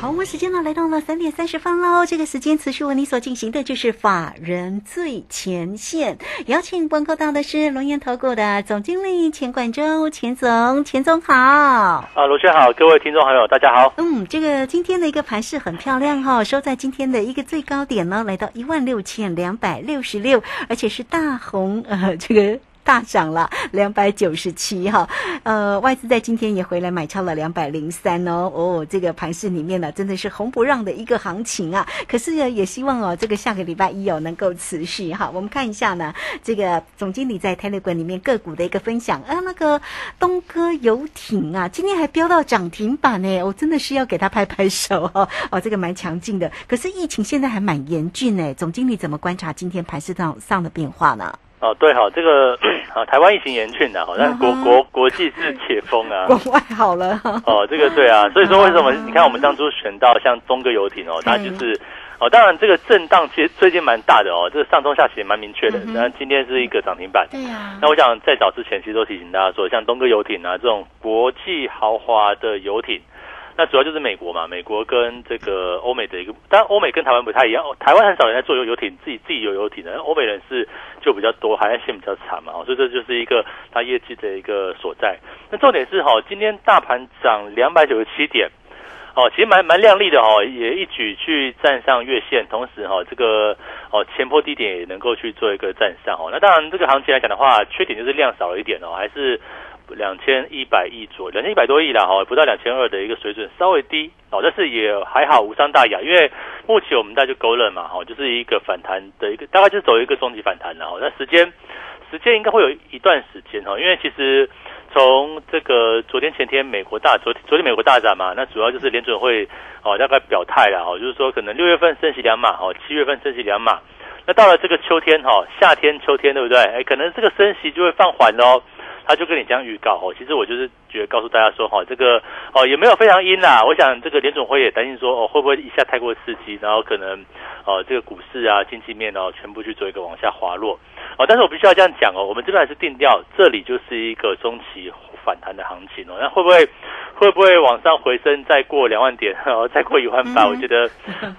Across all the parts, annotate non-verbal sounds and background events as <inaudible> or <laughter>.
好，我们时间呢来到了三点三十分喽。这个时间持续为你所进行的就是法人最前线，邀请观看到的是龙岩投顾的总经理钱冠洲，钱总，钱总好。啊，罗轩好，各位听众朋友大家好。嗯，这个今天的一个盘势很漂亮哈、收在今天的一个最高点呢，来到一万六千两百六十六，而且是大红呃这个。大涨了两百九十七哈，呃，外资在今天也回来买超了两百零三哦哦，这个盘市里面呢真的是红不让的一个行情啊。可是呢，也希望哦，这个下个礼拜一哦能够持续哈。我们看一下呢，这个总经理在 Telegram 里面个股的一个分享啊，那个东哥游艇啊，今天还飙到涨停板呢，我真的是要给他拍拍手哦 <laughs> 哦，这个蛮强劲的。可是疫情现在还蛮严峻呢，总经理怎么观察今天盘市上上的变化呢？哦，对哈，这个 <clears throat> 啊，台湾疫情严峻的，好像国国国际是解封啊。国外好了。哦，这个对啊，<laughs> 所以说为什么你看我们当初选到像中哥游艇哦，它就是哦，当然这个震荡其实最近蛮大的哦，这个上中下其实蛮明确的。那今天是一个涨停板。对呀。那我想在早之前其实都提醒大家说，像东哥游艇啊这种国际豪华的游艇。那主要就是美国嘛，美国跟这个欧美的一个，当然欧美跟台湾不太一样，台湾很少人在做游游艇，自己自己有游艇的，欧美人是就比较多，海岸线比较长嘛，所以这就是一个它业绩的一个所在。那重点是哈，今天大盘涨两百九十七点，哦，其实蛮蛮亮丽的哦，也一举去站上月线，同时哈，这个哦前波低点也能够去做一个站上哦。那当然这个行情来讲的话，缺点就是量少了一点哦，还是。两千一百亿左右，两千一百多亿啦，哈，不到两千二的一个水准，稍微低哦，但是也还好，无伤大雅。因为目前我们大家就勾勒嘛，哈，就是一个反弹的一个，大概就是走一个终极反弹了，哈。那时间时间应该会有一段时间哈，因为其实从这个昨天前天美国大昨昨天美国大涨嘛，那主要就是联准会哦大概表态了，哈，就是说可能六月份升息两码，哦，七月份升息两码，那到了这个秋天哈，夏天秋天对不对？哎，可能这个升息就会放缓喽。他就跟你这样预告哦，其实我就是觉得告诉大家说哈，这个哦也没有非常阴啦。我想这个联总会也担心说哦，会不会一下太过刺激，然后可能哦这个股市啊经济面哦全部去做一个往下滑落哦。但是我必须要这样讲哦，我们这边还是定调，这里就是一个中期反弹的行情哦。那会不会会不会往上回升，再过两万点，然 <laughs> 后再过一万八？我觉得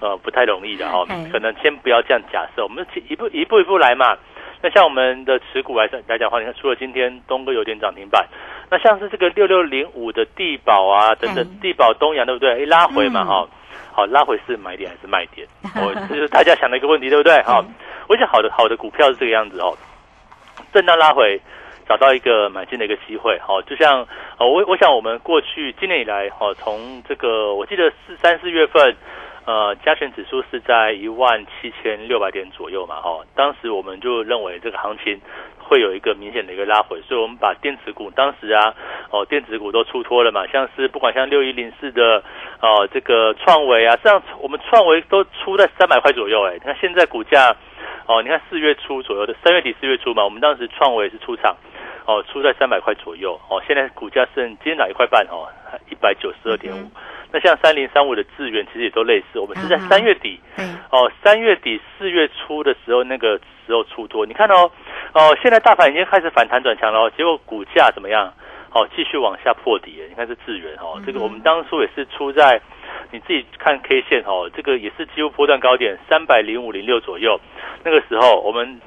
呃不太容易的 <laughs> 哈，可能先不要这样假设，我们一步一步一步来嘛。那像我们的持股来来讲的话，你看除了今天东哥有点涨停板，那像是这个六六零五的地保啊等等，地保东阳对不对？一拉回嘛哈，好拉回是买点还是卖点？我 <laughs> 这是大家想的一个问题对不对？哈，我想好的好的股票是这个样子哦，震荡拉回找到一个买进的一个机会，好，就像哦我我想我们过去今年以来哈，从这个我记得四三四月份。呃，加权指数是在一万七千六百点左右嘛，哈，当时我们就认为这个行情会有一个明显的一个拉回，所以我们把电子股当时啊，哦，电子股都出脱了嘛，像是不管像六一零四的哦，这个创维啊，这样我们创维都出在三百块左右，哎，那现在股价哦，你看四月初左右的，三月底四月初嘛，我们当时创维是出场哦，出在三百块左右，哦，现在股价剩今天涨一块半哦，一百九十二点五。那像三零三五的资源其实也都类似，我们是在三月底，哦，三月底四月初的时候那个时候出多，你看哦，哦，现在大盘已经开始反弹转强了，结果股价怎么样？哦，继续往下破底，你看是资源哦，这个我们当初也是出在，你自己看 K 线哦，这个也是几乎波段高点三百零五零六左右，那个时候我们。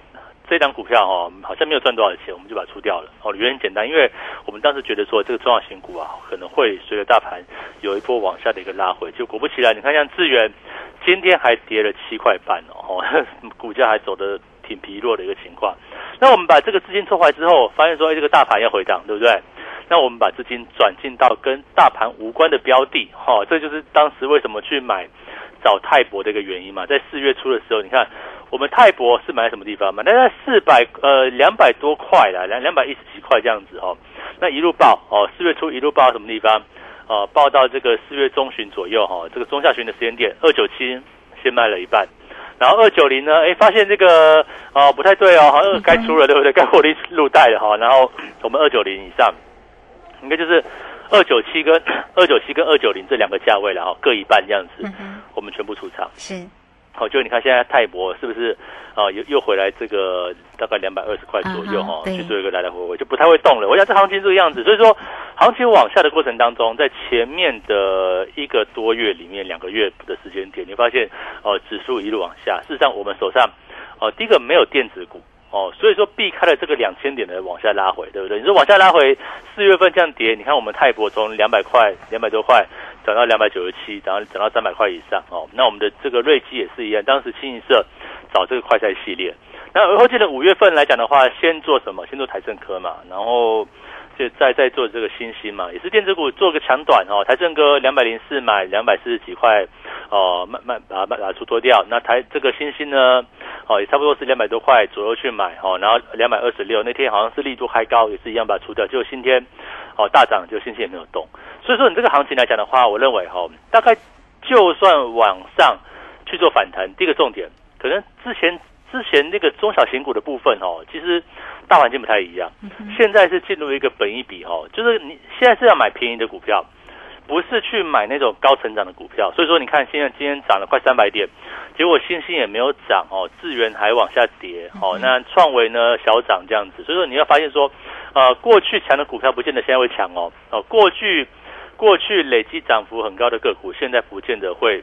这张股票哈，好像没有赚多少钱，我们就把它出掉了。哦，原因很简单，因为我们当时觉得说这个中小型股啊，可能会随着大盘有一波往下的一个拉回。就果不其然，你看像智源今天还跌了七块半哦，<laughs> 股价还走的挺疲弱的一个情况。那我们把这个资金抽回来之后，发现说，哎，这个大盘要回档，对不对？那我们把资金转进到跟大盘无关的标的，哈，这就是当时为什么去买找泰博的一个原因嘛。在四月初的时候，你看。我们泰博是买在什么地方嘛？那在四百呃两百多块啦，两两百一十几块这样子哦。那一路报哦，四月初一路报到什么地方？哦，报到这个四月中旬左右哈，这个中下旬的时间点，二九七先卖了一半，然后二九零呢，哎，发现这个哦不太对哦，好像该出了，对不对？该获利入袋了哈。然后我们二九零以上，应该就是二九七跟二九七跟二九零这两个价位了哈，各一半这样子，我们全部出场。是。好，就你看现在泰博是不是啊？又又回来这个大概两百二十块左右哈，去做一个来来回回，就不太会动了。我想这行情这个样子，所以说行情往下的过程当中，在前面的一个多月里面，两个月的时间点，你发现哦，指数一路往下。事实上，我们手上哦，第一个没有电子股哦，所以说避开了这个两千点的往下拉回，对不对？你说往下拉回，四月份这样跌，你看我们泰博从两百块、两百多块。涨到两百九十七，涨到涨到三百块以上哦。那我们的这个瑞基也是一样，当时清一色找这个快赛系列。那而后记得五月份来讲的话，先做什么？先做台政科嘛，然后就再再做这个新兴嘛，也是电子股做个强短哦。台政科两百零四买两百四十几块哦，慢慢把把它出脱掉。那台这个星星呢，哦也差不多是两百多块左右去买哦，然后两百二十六那天好像是力度还高，也是一样把它出掉。就今天哦大涨，就星星也没有动。所以说，你这个行情来讲的话，我认为哈，大概就算往上去做反弹，第一个重点，可能之前之前那个中小型股的部分哦，其实大环境不太一样。现在是进入一个本一比哦，就是你现在是要买便宜的股票，不是去买那种高成长的股票。所以说，你看现在今天涨了快三百点，结果星星也没有涨哦，智源还往下跌哦，那创维呢小涨这样子。所以说，你要发现说，呃，过去强的股票不见得现在会强哦，哦，过去。过去累积涨幅很高的个股，现在不见得会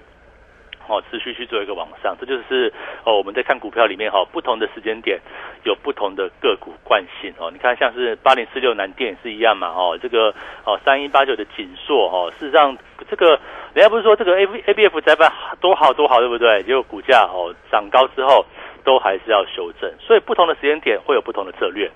哦持续去做一个往上，这就是哦我们在看股票里面哈，不同的时间点有不同的个股惯性哦。你看像是八零四六南电是一样嘛哦，这个哦三一八九的锦硕哦，事实上这个人家不是说这个 A A B F 窄板多好多好对不对？结果股价哦涨高之后都还是要修正，所以不同的时间点会有不同的策略。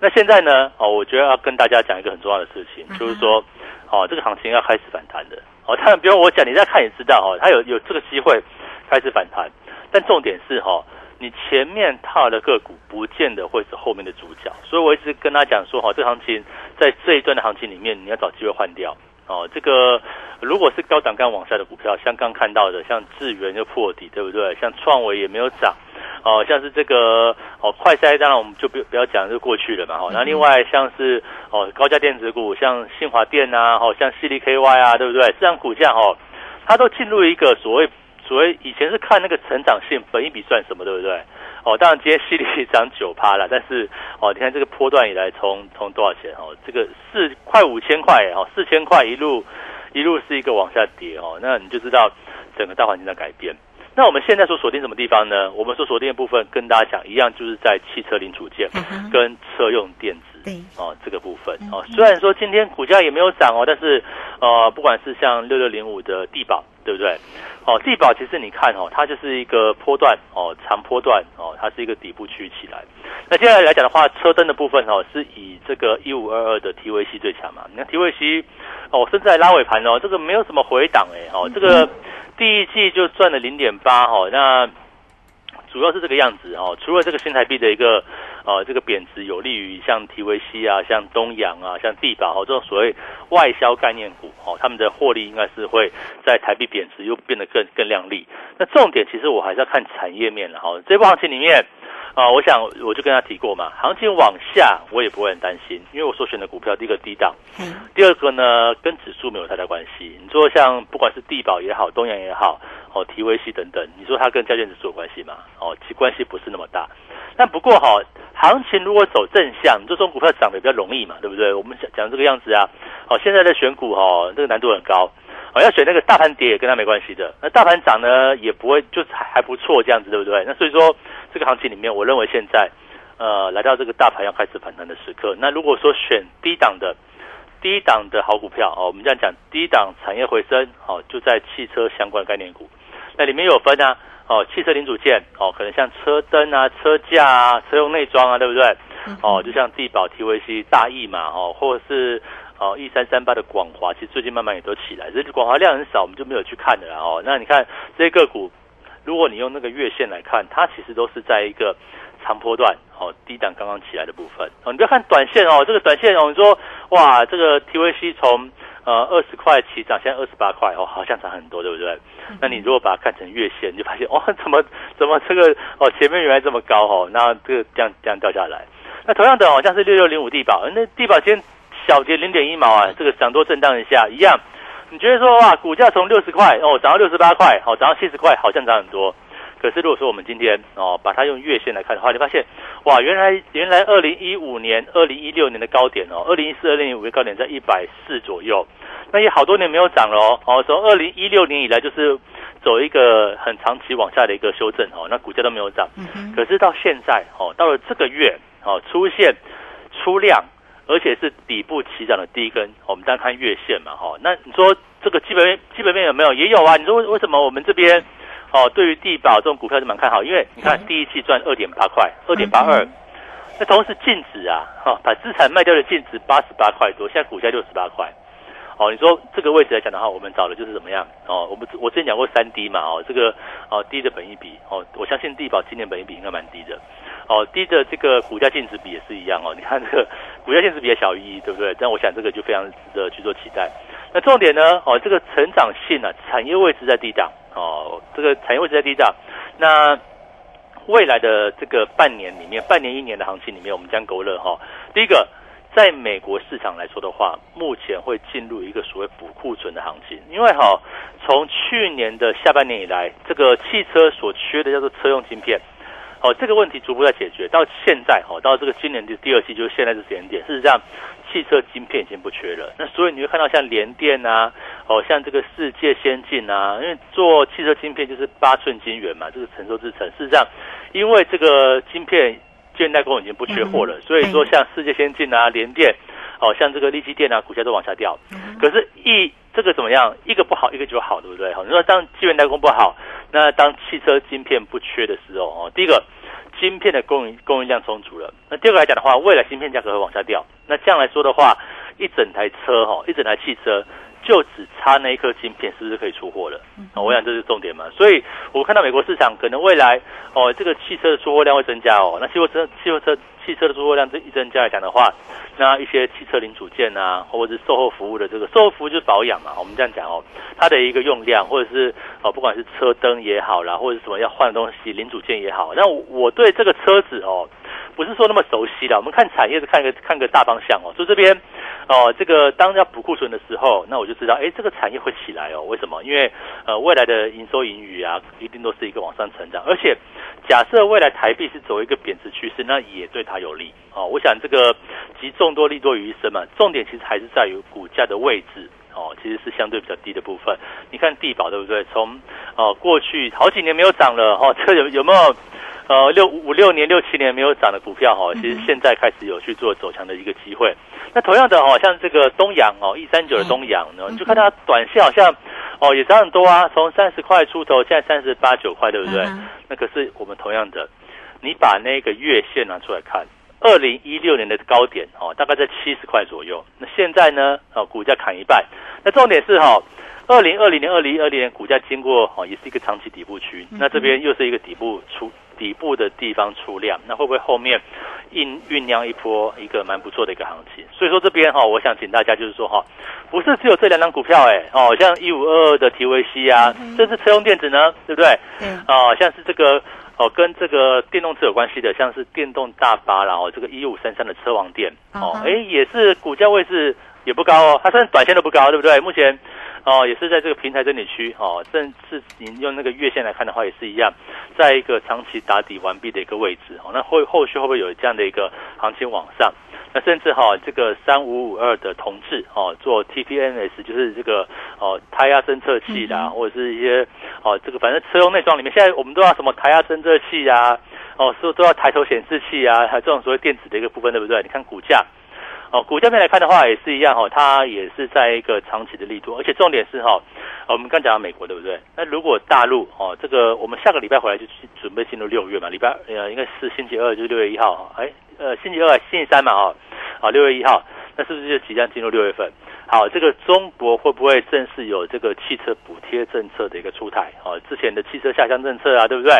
那现在呢哦，我觉得要跟大家讲一个很重要的事情，就是说。哦，这个行情要开始反弹的。哦，当然不用我讲，你再看也知道哦，它有有这个机会开始反弹。但重点是哈，你前面踏的个股不见得会是后面的主角。所以我一直跟他讲说，哈，这行情在这一段的行情里面，你要找机会换掉。哦，这个如果是高档干往下的股票，像刚看到的，像智源就破底，对不对？像创维也没有涨。哦，像是这个哦，快筛当然我们就不不要讲，就过去了嘛。哈，那另外像是哦，高价电子股，像信华电啊，哦，像 C D K Y 啊，对不对？这样股价哦，它都进入一个所谓所谓以前是看那个成长性，本一笔算什么，对不对？哦，当然今天 C D 涨九趴了，但是哦，你看这个波段以来，从从多少钱哦？这个四快五千块哦，四千块一路一路是一个往下跌哦，那你就知道整个大环境在改变。那我们现在所锁定什么地方呢？我们所锁定的部分跟大家讲一样，就是在汽车零组件跟车用电子哦这个部分哦。虽然说今天股价也没有涨哦，但是呃，不管是像六六零五的地保，对不对？哦，地保其实你看哦，它就是一个波段哦，长波段哦，它是一个底部区起来。那接下来来讲的话，车灯的部分哦，是以这个一五二二的 TVC 最强嘛？你看 TVC 哦，甚至在拉尾盘哦，这个没有什么回档哎哦，这个。第一季就赚了零点八哈，那主要是这个样子哦。除了这个新台币的一个呃这个贬值，有利于像 TVC 啊、像东阳啊、像地保哦这种所谓外销概念股哦，他们的获利应该是会在台币贬值又变得更更亮丽。那重点其实我还是要看产业面了哈。这波行情里面。啊，我想我就跟他提过嘛，行情往下我也不会很担心，因为我所选的股票第一个低档，第二个呢跟指数没有太大关系。你说像不管是地保也好，东阳也好，哦，提威系等等，你说它跟交建指数有关系吗？哦，其关系不是那么大。但不过哈，行情如果走正向，这种股票涨得比较容易嘛，对不对？我们讲讲这个样子啊，哦，现在的选股哈，这个难度很高。哦，要选那个大盘跌也跟它没关系的，那大盘涨呢也不会，就是还不错这样子，对不对？那所以说这个行情里面，我认为现在呃来到这个大盘要开始反弹的时刻。那如果说选低档的低档的好股票哦，我们这样讲低档产业回升哦，就在汽车相关概念股，那里面有分啊哦，汽车零组件哦，可能像车灯啊、车架啊、车用内装啊，对不对？哦，就像地保、TVC、大益嘛哦，或者是。哦，一三三八的广华，其实最近慢慢也都起来，只是广华量很少，我们就没有去看的啦。哦，那你看这些个股，如果你用那个月线来看，它其实都是在一个长波段，哦，低档刚刚起来的部分。哦，你不要看短线哦，这个短线哦，你说哇，这个 TVC 从呃二十块起涨，现在二十八块哦，好像涨很多，对不对？那你如果把它看成月线，你就发现哦，<laughs> 怎么怎么这个哦前面原来这么高哦，那这个这样这样掉下来。那同样的哦，像是六六零五地保，那地保今天小跌零点一毛啊，这个涨多震荡一下一样。你觉得说哇，股价从六十块哦涨到六十八块，哦涨到七十块，好像涨很多。可是如果说我们今天哦把它用月线来看的话，你发现哇，原来原来二零一五年、二零一六年的高点哦，二零一四、二零一五的高点在一百四左右，那也好多年没有涨了哦。哦，从二零一六年以来就是走一个很长期往下的一个修正哦，那股价都没有涨。可是到现在哦，到了这个月哦，出现出量，而且是底部起涨的第一根，我们单看月线嘛哈。那你说这个基本面基本面有没有？也有啊。你说为什么我们这边？哦，对于地保这种股票是蛮看好，因为你看第一季赚二点八块，二点八二，那同时净值啊，哈，把资产卖掉的净值八十八块多，现在股价六十八块。哦，你说这个位置来讲的话，我们找的就是怎么样？哦，我们我之前讲过三低嘛，哦，这个哦低的本益比，哦，我相信地保今年本益比应该蛮低的。哦，低的这个股价净值比也是一样哦，你看这个股价净值比小于一，对不对？但我想这个就非常值得去做期待。那重点呢？哦，这个成长性啊，产业位置在低档。哦，这个产业位置在低档，那未来的这个半年里面，半年一年的行情里面，我们将勾勒哈。第一个，在美国市场来说的话，目前会进入一个所谓补库存的行情，因为哈，从去年的下半年以来，这个汽车所缺的叫做车用晶片，哦，这个问题逐步在解决，到现在哦，到这个今年的第二季，就是现在这时间点，事实上。汽车晶片已经不缺了，那所以你会看到像联电啊，哦，像这个世界先进啊，因为做汽车晶片就是八寸晶圆嘛，这个成熟制程。事实上，因为这个晶片建代工已经不缺货了，所以说像世界先进啊、联电，哦，像这个立基电啊，股价都往下掉。可是，一这个怎么样？一个不好，一个就好，对不对？好，你说当晶圆代工不好，那当汽车晶片不缺的时候，哦，第一个。晶片的供应供应量充足了，那第二个来讲的话，未来芯片价格会往下掉。那这样来说的话，一整台车哈，一整台汽车就只差那一颗芯片，是不是可以出货了？啊，我想这是重点嘛。所以我看到美国市场可能未来哦，这个汽车的出货量会增加哦。那汽货车、汽货车、汽车的出货量这一增加来讲的话，那一些汽车零组件啊，或者是售后服务的这个售后服务就是保养嘛。我们这样讲哦，它的一个用量或者是。哦，不管是车灯也好啦，或者是什么要换的东西零组件也好，那我对这个车子哦，不是说那么熟悉的。我们看产业是看个看个大方向哦。就这边哦，这个当要补库存的时候，那我就知道，哎，这个产业会起来哦。为什么？因为呃，未来的营收盈余啊，一定都是一个往上成长。而且假设未来台币是走一个贬值趋势，那也对它有利哦。我想这个集众多利多于一身嘛，重点其实还是在于股价的位置。哦，其实是相对比较低的部分。你看地保对不对？从哦过去好几年没有涨了哦，这有有没有呃六五六年六七年没有涨的股票哈？其实现在开始有去做走强的一个机会。那同样的哦，像这个东阳哦，一三九的东阳呢，你就看它短线好像哦也涨很多啊，从三十块出头，现在三十八九块，对不对？那可是我们同样的，你把那个月线拿出来看。二零一六年的高点哦，大概在七十块左右。那现在呢？哦，股价砍一半。那重点是哈，二零二零年、二零二零年股价经过哦，也是一个长期底部区。那这边又是一个底部出底部的地方出量，那会不会后面酝酝酿一波一个蛮不错的一个行情？所以说这边哈，我想请大家就是说哈，不是只有这两张股票哎哦，像一五二二的 TVC 啊，这是车用电子呢，对不对？嗯。哦，像是这个。哦，跟这个电动车有关系的，像是电动大巴啦，哦，这个一五三三的车王店，哦，哎，也是股价位置也不高哦，它虽然短线都不高，对不对？目前，哦，也是在这个平台整理区，哦，甚至您用那个月线来看的话，也是一样，在一个长期打底完毕的一个位置，哦，那后后续会不会有这样的一个行情往上？那甚至哈，这个三五五二的同志哦，做 TPNS 就是这个哦胎压侦测器啦，或者是一些哦这个反正车用内装里面，现在我们都要什么胎压侦测器啊，哦说都要抬头显示器啊，还有这种所谓电子的一个部分，对不对？你看股价哦，股价面来看的话也是一样哈，它也是在一个长期的力度，而且重点是哈，我们刚讲到美国对不对？那如果大陆哦，这个我们下个礼拜回来就去准备进入六月嘛，礼拜呃应该是星期二就是六月一号，哎。呃，星期二、星期三嘛，哦，好，六月一号，那是不是就即将进入六月份？好，这个中国会不会正式有这个汽车补贴政策的一个出台？哦，之前的汽车下乡政策啊，对不对？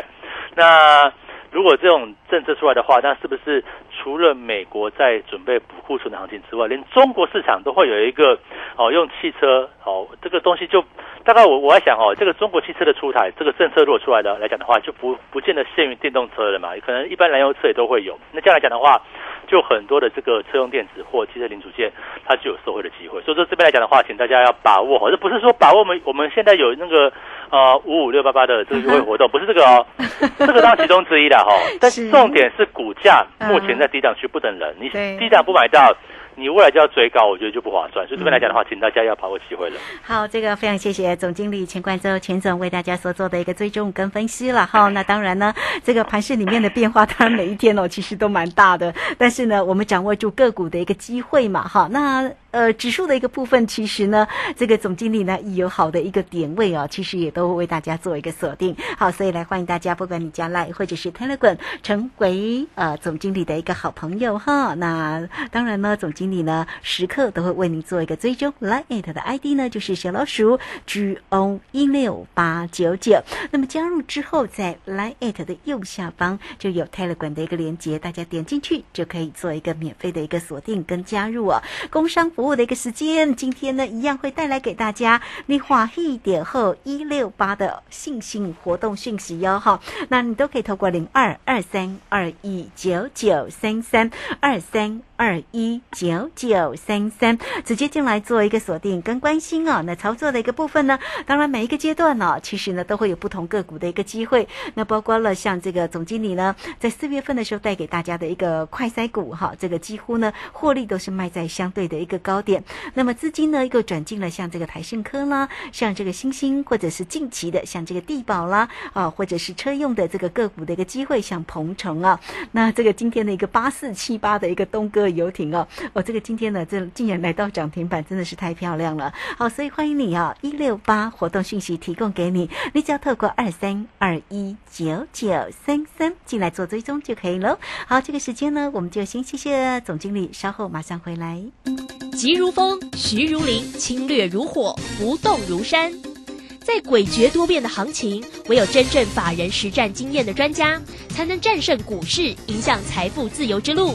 那如果这种政策出来的话，那是不是除了美国在准备补库存的行情之外，连中国市场都会有一个哦，用汽车哦这个东西就大概我我在想哦，这个中国汽车的出台，这个政策如果出来的来讲的话，就不不见得限于电动车了嘛，可能一般燃油车也都会有。那这样来讲的话，就很多的这个车用电子或汽车零组件，它就有受惠的机会。所以说这边来讲的话，请大家要把握哦，这不是说把握我们我们现在有那个呃五五六八八的这个优惠活动，不是这个哦，<laughs> 这个当其中之一的哈。但是重点是股价嗯目前在低档区不等人，你对低档不买到，你未来就要追高，我觉得就不划算。所以这边来讲的话，请大家要把握机会了。好，这个非常谢谢总经理钱冠洲钱总为大家所做的一个追踪跟分析了哈。<laughs> 那当然呢，这个盘市里面的变化，当然每一天哦，其实都蛮大的。但是呢，我们掌握住个股的一个机会嘛，哈。那呃，指数的一个部分，其实呢，这个总经理呢，有好的一个点位哦，其实也都会为大家做一个锁定。好，所以来欢迎大家，不管你加来或者是 Telegram，成为呃总经理的一个好朋友哈。那当然呢，总经理呢时刻都会为您做一个追踪。Line 的 ID 呢就是小老鼠 G O 一六八九九。那么加入之后，在 Line 的右下方就有 Telegram 的一个连接，大家点进去就可以做一个免费的一个锁定跟加入哦。工商服务的一个时间，今天呢一样会带来给大家你华一点后一六八的信息活动讯息哟哈。那你都可以透过零二二三二一九九三三二三二一九九三三直接进来做一个锁定跟关心哦。那操作的一个部分呢，当然每一个阶段呢、其实呢都会有不同个股的一个机会。那包括了像这个总经理呢，在四月份的时候带给大家的一个快筛股哈，这个几乎呢获利都是卖在相对的一个高点。那么资金呢又转进了像这个台盛科啦，像这个星星，或者是近期的像这个地宝啦啊，或者是车用的这个个股的一个机会，像鹏程啊。那这个今天的一个八四七八的一个东哥游艇哦，哦，这个今天呢这竟然来到涨停板，真的是太漂亮了。好，所以欢迎你啊，一六八活动讯息提供给你，你只要透过二三二一九九三三进来做追踪就可以喽。好，这个时间呢，我们就先谢谢总经理，稍后马上回来。急如风，徐如林，侵略如火，不动如山。在诡谲多变的行情，唯有真正法人实战经验的专家，才能战胜股市，影响财富自由之路。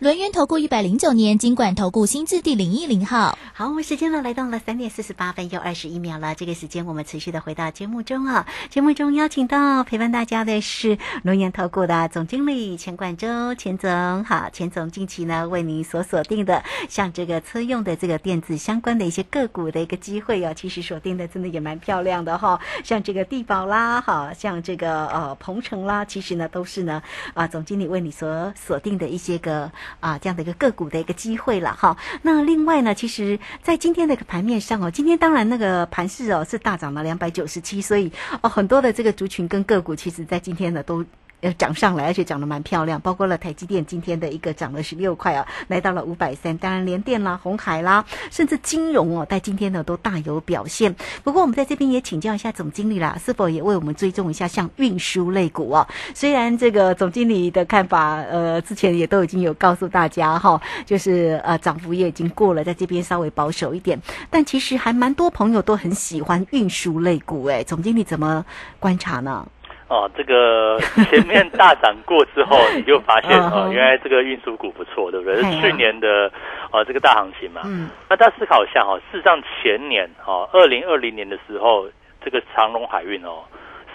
轮源投顾一百零九年经管投顾新字第零一零号。好，我们时间呢来到了三点四十八分又二十一秒了。这个时间我们持续的回到节目中啊。节目中邀请到陪伴大家的是龙岩投顾的总经理钱冠周钱总。好，钱总近期呢为您所锁定的，像这个车用的这个电子相关的一些个股的一个机会啊，其实锁定的真的也蛮漂亮的哈。像这个地宝啦，哈，像这个呃鹏程啦，其实呢都是呢啊总经理为你所锁定的一些个啊这样的一个个股的一个机会了哈。那另外呢，其实在今天的一个盘面上哦，今天当然那个盘势哦是大涨了两百九十七，所以哦很多的这个族群跟个股，其实在今天呢都。呃，涨上来，而且涨得蛮漂亮，包括了台积电今天的一个涨了十六块啊，来到了五百三。当然，联电啦、红海啦，甚至金融哦，在今天呢都大有表现。不过，我们在这边也请教一下总经理啦，是否也为我们追踪一下像运输类股哦？虽然这个总经理的看法，呃，之前也都已经有告诉大家哈，就是呃涨幅也已经过了，在这边稍微保守一点。但其实还蛮多朋友都很喜欢运输类股，哎，总经理怎么观察呢？哦，这个 <laughs> 前面大涨过之后，<laughs> 你就发现嗯哦，原来这个运输股不错，对不对？是去年的哦这个大行情嘛。嗯那大家思考一下哈、哦，事实上前年哦，二零二零年的时候，这个长隆海运哦，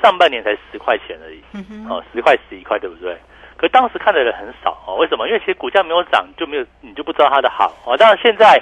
上半年才十块钱而已，嗯哼，哦，十块十一块，对不对？可当时看的人很少哦，为什么？因为其实股价没有涨，就没有你就不知道它的好哦。当然现在，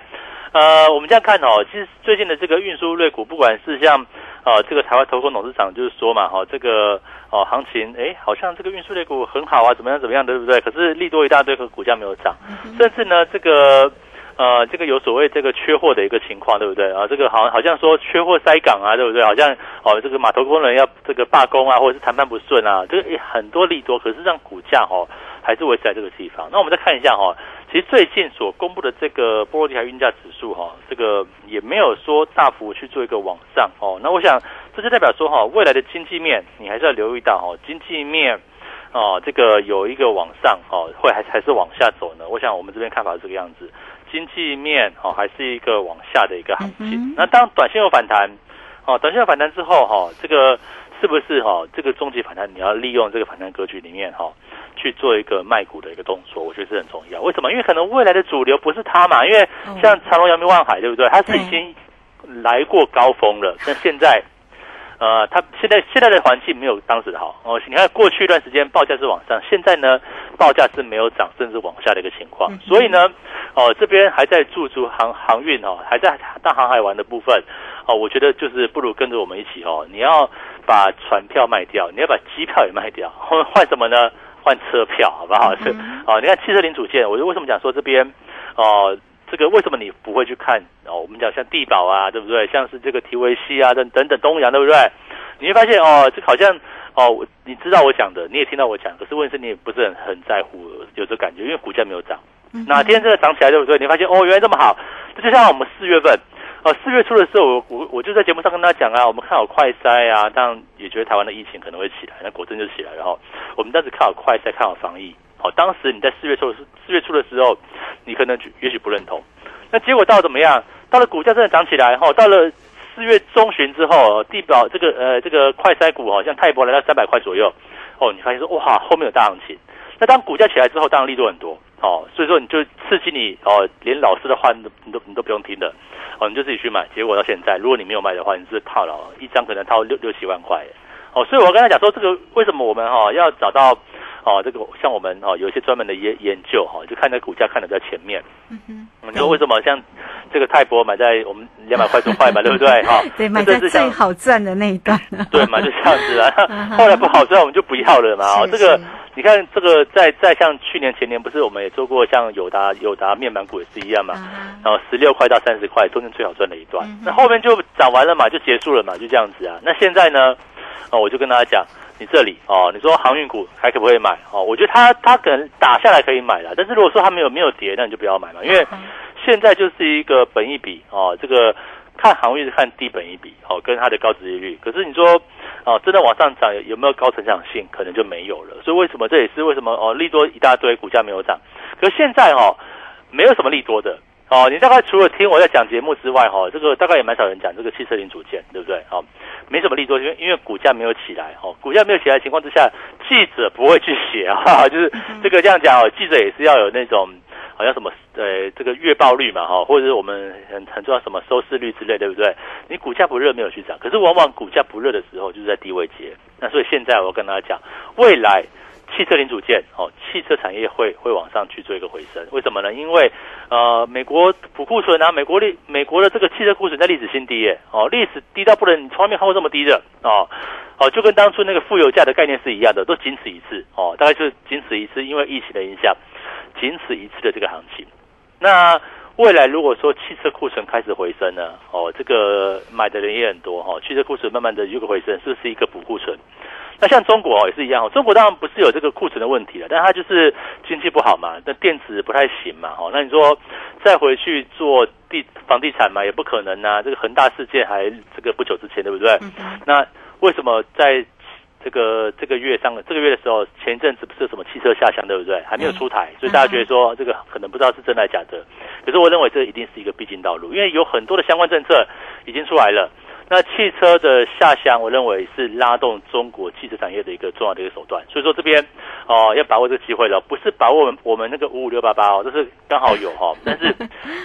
呃，我们这样看哦，其实最近的这个运输类股，不管是像呃这个台湾投控董事长就是说嘛，哈，这个哦行情，哎，好像这个运输类股很好啊，怎么样怎么样，对不对？可是利多一大堆，和股价没有涨，甚至呢这个。呃，这个有所谓这个缺货的一个情况，对不对啊？这个好好像说缺货塞港啊，对不对？好像哦，这个码头工人要这个罢工啊，或者是谈判不顺啊，这个很多利多，可是让股价哦还是维持在这个地方。那我们再看一下哈，其实最近所公布的这个波罗的海运价指数哈，这个也没有说大幅去做一个往上哦。那我想这就代表说哈，未来的经济面你还是要留意到哈，经济面哦，这个有一个往上哦，会还还是往下走呢？我想我们这边看法是这个样子。经济面哦，还是一个往下的一个行情。那当短线有反弹，哦，短线有反弹之后哈，这个是不是哈，这个中级反弹你要利用这个反弹格局里面哈，去做一个卖股的一个动作，我觉得是很重要。为什么？因为可能未来的主流不是它嘛，因为像长隆、阳明、万海，对不对？它是已经来过高峰了，但现在。呃，它现在现在的环境没有当时好哦。你看过去一段时间报价是往上，现在呢报价是没有涨，甚至往下的一个情况。所以呢，哦这边还在驻足航航运哦，还在大航海玩的部分哦，我觉得就是不如跟着我们一起哦，你要把船票卖掉，你要把机票也卖掉，换换什么呢？换车票好不好？是哦，你看汽车零组件，我就为什么讲说这边哦？这个为什么你不会去看哦？我们讲像地保啊，对不对？像是这个提维西啊，等等等东阳，对不对？你会发现哦，这好像哦，你知道我讲的，你也听到我讲，可是问题是你也不是很很在乎，有这感觉，因为股价没有涨。哪天真的涨起来，对不对？你发现哦，原来这么好。这就像我们四月份，哦，四月初的时候，我我我就在节目上跟大家讲啊，我们看好快筛啊，当然也觉得台湾的疫情可能会起来，那果真就起来了哈。我们当时看好快筛，看好防疫。好，当时你在四月初四月初的时候，你可能也许不认同，那结果到了怎么样？到了股价真的涨起来哈，到了四月中旬之后，地表这个呃这个快筛股好像泰博来到三百块左右，哦，你发现说哇后面有大行情，那当股价起来之后，当然利润很多哦，所以说你就刺激你哦，连老师的话你都你都你都不用听的哦，你就自己去买。结果到现在，如果你没有卖的话，你是套牢，一张可能套六六七万块哦，所以我跟他讲说，这个为什么我们哈要找到。哦，这个像我们哦，有一些专门的研研究哈，就看那股价看的比较前面。嗯哼，你说为什么像这个泰博买在我们两百块左右嘛，<laughs> 对不对？哈，<laughs> 对，买在最好赚的那一段。<laughs> 对嘛，就这样子啊。后来不好赚，我们就不要了嘛。哦，这个你看，这个在在像去年前年，不是我们也做过像友达友达面板股也是一样嘛。然后十六块到三十块，中间最好赚的一段。那后面就涨完了嘛，就结束了嘛，就这样子啊。那现在呢？哦，我就跟大家讲。你这里哦，你说航运股还可不可以买哦？我觉得它它可能打下来可以买了，但是如果说它没有没有跌，那你就不要买嘛，因为现在就是一个本一比哦，这个看行业是看低本一比哦，跟它的高值利率。可是你说哦，真的往上涨有没有高成长性？可能就没有了。所以为什么这也是为什么哦，利多一大堆，股价没有涨。可现在哦，没有什么利多的。哦，你大概除了听我在讲节目之外，哈，这个大概也蛮少人讲这个汽车零组件，对不对？哦，没什么利多，因为因为股价没有起来，哦，股价没有起来的情况之下，记者不会去写啊，就是这个这样讲哦，记者也是要有那种好像什么呃这个月报率嘛，哈，或者是我们很很重要什么收视率之类，对不对？你股价不热没有去涨，可是往往股价不热的时候就是在低位接，那所以现在我跟大家讲，未来。汽车零组件哦，汽车产业会会往上去做一个回升，为什么呢？因为呃，美国补库存啊，美国历美国的这个汽车库存在历史新低耶，哦，历史低到不能，你从来没看过这么低的哦，哦，就跟当初那个负油价的概念是一样的，都仅此一次哦，大概是仅此一次，因为疫情的影响，仅此一次的这个行情。那未来如果说汽车库存开始回升呢，哦，这个买的人也很多哈，汽车库存慢慢的有个回升，是不是一个补库存？那像中国哦也是一样哦，中国当然不是有这个库存的问题了，但它就是经济不好嘛，那电子不太行嘛，哦，那你说再回去做地房地产嘛，也不可能呐。这个恒大事件还这个不久之前，对不对？那为什么在这个这个月上这个月的时候，前一阵子不是什么汽车下乡，对不对？还没有出台，所以大家觉得说这个可能不知道是真的假的。可是我认为这一定是一个必经道路，因为有很多的相关政策已经出来了。那汽车的下乡，我认为是拉动中国汽车产业的一个重要的一个手段。所以说这边哦，要把握这个机会了，不是把握我们我们那个五五六八八哦，这是刚好有哈。但是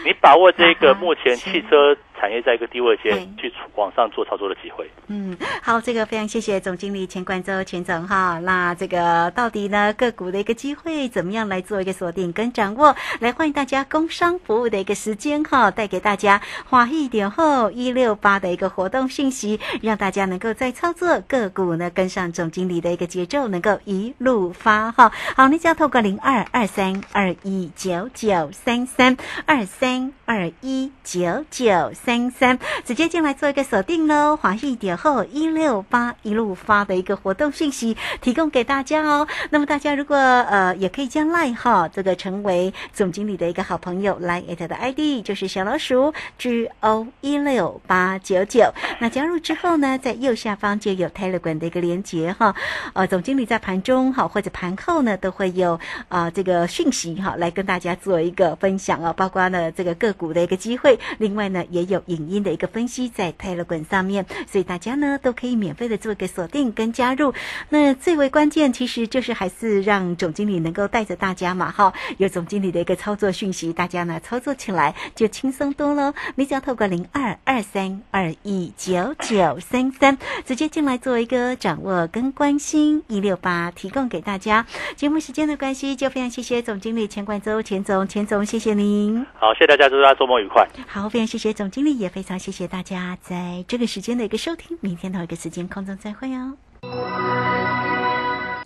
你把握这个目前汽车产业在一个低位间哎去往上做操作的机会。嗯，好，这个非常谢谢总经理钱冠洲钱总哈。那这个到底呢个股的一个机会怎么样来做一个锁定跟掌握？来欢迎大家工商服务的一个时间哈，带给大家华一点后一六八的一个活动讯息，让大家能够在操作个股呢跟上总经理的一个节奏，能够一路发哈。好，你只要透过零二二三二一九九三三二三二一九九三三，直接进来做一个锁定喽。华裔点后一六八一路发的一个活动讯息提供给大家哦。那么大家如果呃也可以将赖哈这个成为总经理的一个好朋友，来 at 的 ID 就是小老鼠 G O 一六八九九。那加入之后呢，在右下方就有 Telegram 的一个连接哈。呃，总经理在盘中哈或者盘后呢都会有啊、这个讯息哈来跟大家做一个分享啊，包括呢这个个股的一个机会，另外呢也有影音的一个分析在 Telegram 上面，所以大家呢都可以免费的做一个锁定跟加入。那最为关键其实就是还是让总经理能够带着大家嘛哈，有总经理的一个操作讯息，大家呢操作起来就轻松多喽。你只要透过零二二三二一九九三三直接进来做一个掌握跟关心，一六八提供给大家。节目时间的关系，就非常谢谢总经理钱冠周钱总钱总，谢谢您。好，谢谢大家，祝大家周末愉快。好，非常谢谢总经理，也非常谢谢大家在这个时间的一个收听。明天同一个时间空中再会哦。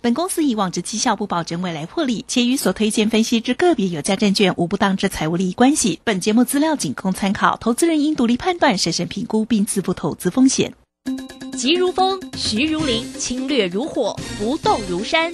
本公司以往之绩效不保证未来获利，且与所推荐分析之个别有价证券无不当之财务利益关系。本节目资料仅供参考，投资人应独立判断、审慎评估并自负投资风险。急如风，徐如林，侵略如火，不动如山。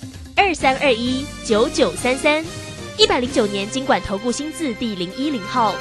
二三二一九九三三，一百零九年经管投顾新字第零一零号。